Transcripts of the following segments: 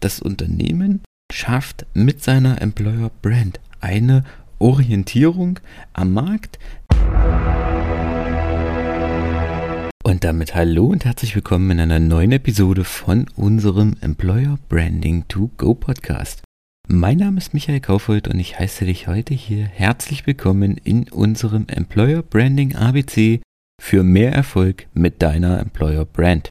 Das Unternehmen schafft mit seiner Employer Brand eine Orientierung am Markt. Und damit hallo und herzlich willkommen in einer neuen Episode von unserem Employer Branding to Go Podcast. Mein Name ist Michael Kaufold und ich heiße dich heute hier herzlich willkommen in unserem Employer Branding ABC für mehr Erfolg mit deiner Employer Brand.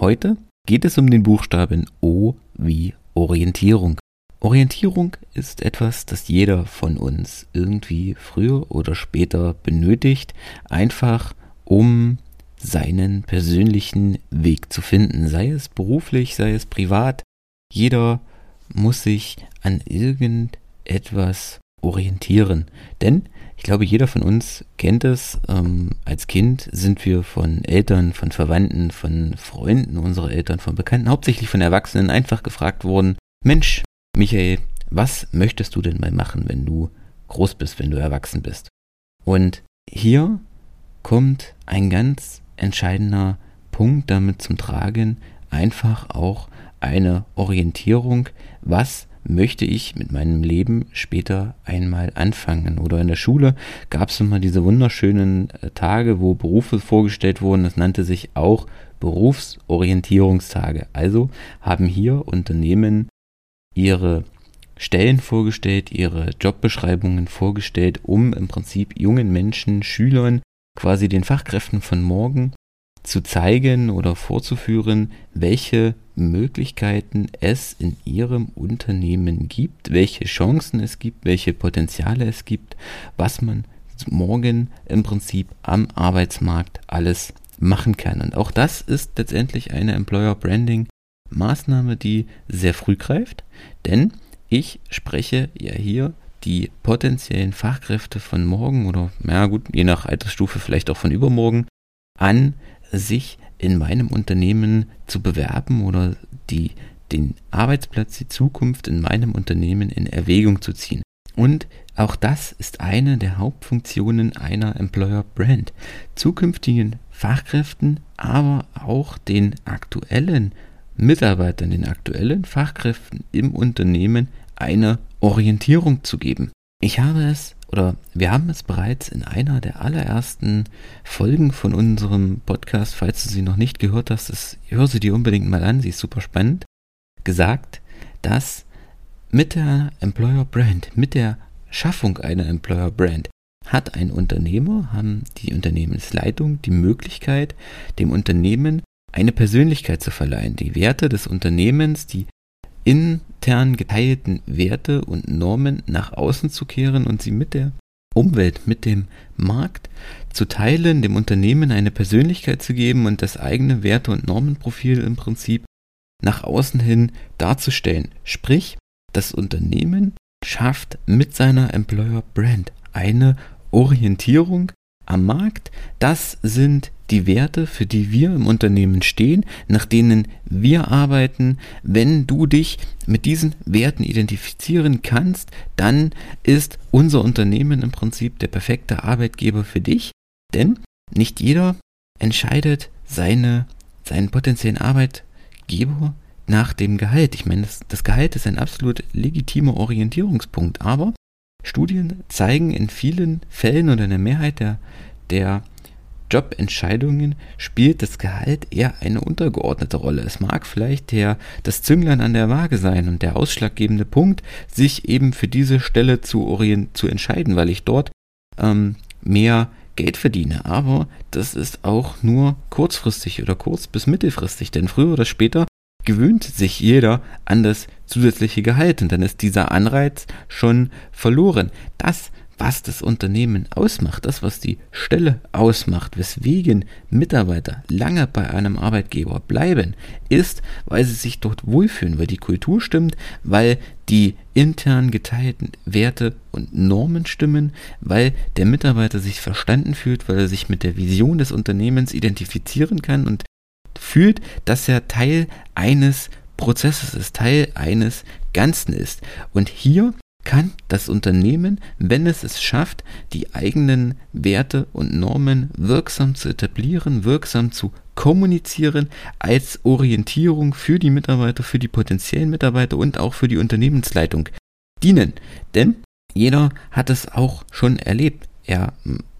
Heute geht es um den Buchstaben O wie Orientierung. Orientierung ist etwas, das jeder von uns irgendwie früher oder später benötigt, einfach um seinen persönlichen Weg zu finden, sei es beruflich, sei es privat. Jeder muss sich an irgendetwas orientieren. Denn ich glaube, jeder von uns kennt es. Ähm, als Kind sind wir von Eltern, von Verwandten, von Freunden unserer Eltern, von Bekannten, hauptsächlich von Erwachsenen einfach gefragt worden, Mensch, Michael, was möchtest du denn mal machen, wenn du groß bist, wenn du erwachsen bist? Und hier kommt ein ganz entscheidender Punkt damit zum Tragen, einfach auch eine Orientierung, was möchte ich mit meinem Leben später einmal anfangen. Oder in der Schule gab es immer diese wunderschönen äh, Tage, wo Berufe vorgestellt wurden. Das nannte sich auch Berufsorientierungstage. Also haben hier Unternehmen ihre Stellen vorgestellt, ihre Jobbeschreibungen vorgestellt, um im Prinzip jungen Menschen, Schülern, quasi den Fachkräften von morgen zu zeigen oder vorzuführen, welche Möglichkeiten es in Ihrem Unternehmen gibt, welche Chancen es gibt, welche Potenziale es gibt, was man morgen im Prinzip am Arbeitsmarkt alles machen kann. Und auch das ist letztendlich eine Employer Branding Maßnahme, die sehr früh greift, denn ich spreche ja hier die potenziellen Fachkräfte von morgen oder, na gut, je nach Altersstufe vielleicht auch von übermorgen an, sich in meinem Unternehmen zu bewerben oder die, den Arbeitsplatz, die Zukunft in meinem Unternehmen in Erwägung zu ziehen. Und auch das ist eine der Hauptfunktionen einer Employer Brand. Zukünftigen Fachkräften, aber auch den aktuellen Mitarbeitern, den aktuellen Fachkräften im Unternehmen eine Orientierung zu geben. Ich habe es oder wir haben es bereits in einer der allerersten Folgen von unserem Podcast, falls du sie noch nicht gehört hast, das, hör sie dir unbedingt mal an, sie ist super spannend, gesagt, dass mit der Employer Brand, mit der Schaffung einer Employer Brand, hat ein Unternehmer, haben die Unternehmensleitung die Möglichkeit, dem Unternehmen eine Persönlichkeit zu verleihen. Die Werte des Unternehmens, die intern geteilten Werte und Normen nach außen zu kehren und sie mit der Umwelt, mit dem Markt zu teilen, dem Unternehmen eine Persönlichkeit zu geben und das eigene Werte- und Normenprofil im Prinzip nach außen hin darzustellen. Sprich, das Unternehmen schafft mit seiner Employer Brand eine Orientierung am Markt. Das sind die Werte, für die wir im Unternehmen stehen, nach denen wir arbeiten. Wenn du dich mit diesen Werten identifizieren kannst, dann ist unser Unternehmen im Prinzip der perfekte Arbeitgeber für dich, denn nicht jeder entscheidet seine, seinen potenziellen Arbeitgeber nach dem Gehalt. Ich meine, das, das Gehalt ist ein absolut legitimer Orientierungspunkt, aber Studien zeigen in vielen Fällen oder in der Mehrheit der, der Jobentscheidungen spielt das Gehalt eher eine untergeordnete Rolle. Es mag vielleicht der, das Zünglein an der Waage sein und der ausschlaggebende Punkt, sich eben für diese Stelle zu, orient zu entscheiden, weil ich dort ähm, mehr Geld verdiene. Aber das ist auch nur kurzfristig oder kurz bis mittelfristig, denn früher oder später gewöhnt sich jeder an das zusätzliche Gehalt und dann ist dieser Anreiz schon verloren. Das was das Unternehmen ausmacht, das, was die Stelle ausmacht, weswegen Mitarbeiter lange bei einem Arbeitgeber bleiben, ist, weil sie sich dort wohlfühlen, weil die Kultur stimmt, weil die intern geteilten Werte und Normen stimmen, weil der Mitarbeiter sich verstanden fühlt, weil er sich mit der Vision des Unternehmens identifizieren kann und fühlt, dass er Teil eines Prozesses ist, Teil eines Ganzen ist. Und hier kann das Unternehmen, wenn es es schafft, die eigenen Werte und Normen wirksam zu etablieren, wirksam zu kommunizieren, als Orientierung für die Mitarbeiter, für die potenziellen Mitarbeiter und auch für die Unternehmensleitung dienen. Denn jeder hat es auch schon erlebt. Er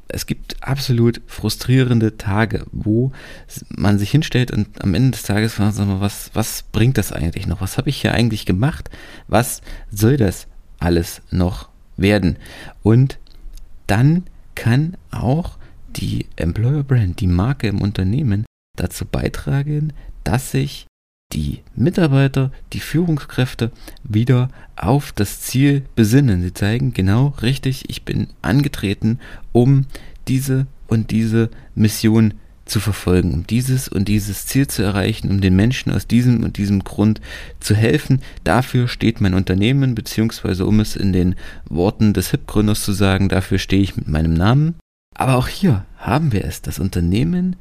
es gibt absolut frustrierende Tage, wo man sich hinstellt und am Ende des Tages fragt man, was, was bringt das eigentlich noch? Was habe ich hier eigentlich gemacht? Was soll das alles noch werden? Und dann kann auch die Employer Brand, die Marke im Unternehmen dazu beitragen, dass sich die Mitarbeiter, die Führungskräfte wieder auf das Ziel besinnen. Sie zeigen genau richtig, ich bin angetreten, um diese und diese Mission zu verfolgen, um dieses und dieses Ziel zu erreichen, um den Menschen aus diesem und diesem Grund zu helfen. Dafür steht mein Unternehmen, beziehungsweise um es in den Worten des HIP-Gründers zu sagen, dafür stehe ich mit meinem Namen. Aber auch hier haben wir es, das Unternehmen,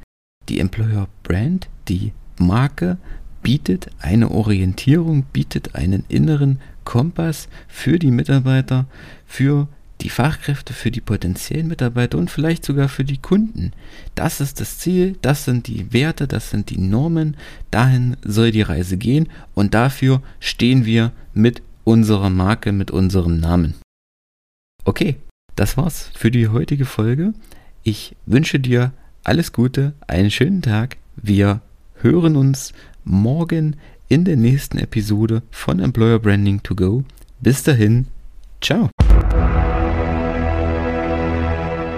die Employer Brand, die Marke bietet eine Orientierung, bietet einen inneren Kompass für die Mitarbeiter, für die Fachkräfte, für die potenziellen Mitarbeiter und vielleicht sogar für die Kunden. Das ist das Ziel, das sind die Werte, das sind die Normen, dahin soll die Reise gehen und dafür stehen wir mit unserer Marke, mit unserem Namen. Okay, das war's für die heutige Folge. Ich wünsche dir alles Gute, einen schönen Tag. Wir hören uns morgen in der nächsten Episode von Employer Branding to Go. Bis dahin, ciao.